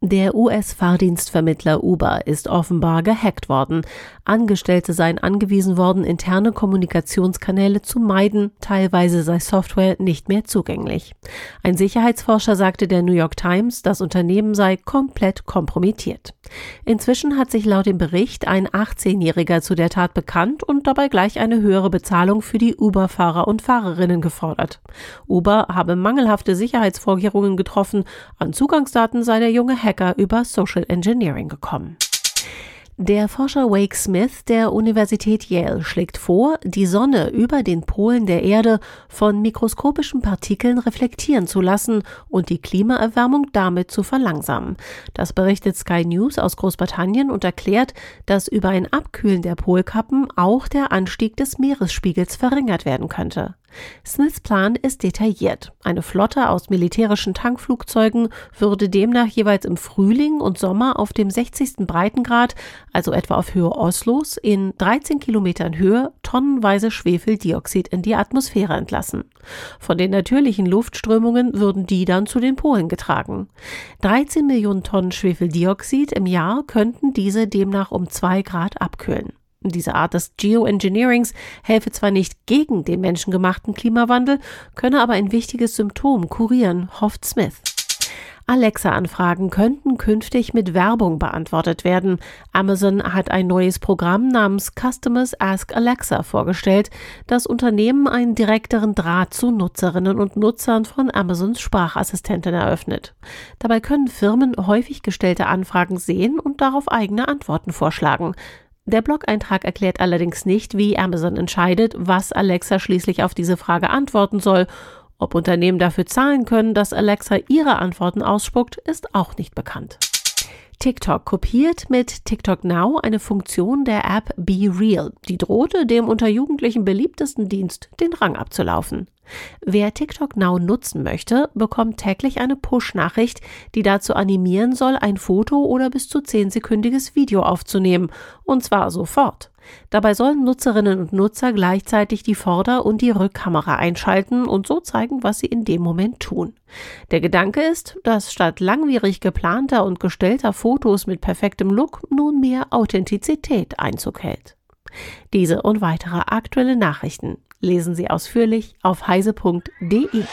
Der US-Fahrdienstvermittler Uber ist offenbar gehackt worden. Angestellte seien angewiesen worden, interne Kommunikationskanäle zu meiden, teilweise sei Software nicht mehr zugänglich. Ein Sicherheitsforscher sagte der New York Times, das Unternehmen sei komplett kompromittiert. Inzwischen hat sich laut dem Bericht ein 18-Jähriger zu der Tat bekannt und dabei gleich eine höhere Bezahlung für die Uber-Fahrer und Fahrerinnen gefordert. Uber habe mangelhafte Sicherheitsvorkehrungen getroffen, an Zugangsdaten sei der junge über Social Engineering gekommen. Der Forscher Wake Smith der Universität Yale schlägt vor, die Sonne über den Polen der Erde von mikroskopischen Partikeln reflektieren zu lassen und die Klimaerwärmung damit zu verlangsamen. Das berichtet Sky News aus Großbritannien und erklärt, dass über ein Abkühlen der Polkappen auch der Anstieg des Meeresspiegels verringert werden könnte. Smiths Plan ist detailliert. Eine Flotte aus militärischen Tankflugzeugen würde demnach jeweils im Frühling und Sommer auf dem 60. Breitengrad, also etwa auf Höhe Oslos, in 13 Kilometern Höhe tonnenweise Schwefeldioxid in die Atmosphäre entlassen. Von den natürlichen Luftströmungen würden die dann zu den Polen getragen. 13 Millionen Tonnen Schwefeldioxid im Jahr könnten diese demnach um zwei Grad abkühlen. Diese Art des Geoengineerings helfe zwar nicht gegen den menschengemachten Klimawandel, könne aber ein wichtiges Symptom kurieren, hofft Smith. Alexa-Anfragen könnten künftig mit Werbung beantwortet werden. Amazon hat ein neues Programm namens Customers Ask Alexa vorgestellt, das Unternehmen einen direkteren Draht zu Nutzerinnen und Nutzern von Amazons Sprachassistenten eröffnet. Dabei können Firmen häufig gestellte Anfragen sehen und darauf eigene Antworten vorschlagen. Der Blog-Eintrag erklärt allerdings nicht, wie Amazon entscheidet, was Alexa schließlich auf diese Frage antworten soll. Ob Unternehmen dafür zahlen können, dass Alexa ihre Antworten ausspuckt, ist auch nicht bekannt. TikTok kopiert mit TikTok Now eine Funktion der App Be Real, die drohte dem unter Jugendlichen beliebtesten Dienst den Rang abzulaufen. Wer TikTok Now nutzen möchte, bekommt täglich eine Push-Nachricht, die dazu animieren soll, ein Foto oder bis zu zehnsekündiges Video aufzunehmen, und zwar sofort. Dabei sollen Nutzerinnen und Nutzer gleichzeitig die Vorder- und die Rückkamera einschalten und so zeigen, was sie in dem Moment tun. Der Gedanke ist, dass statt langwierig geplanter und gestellter Fotos mit perfektem Look nun mehr Authentizität Einzug hält. Diese und weitere aktuelle Nachrichten lesen Sie ausführlich auf heise.de.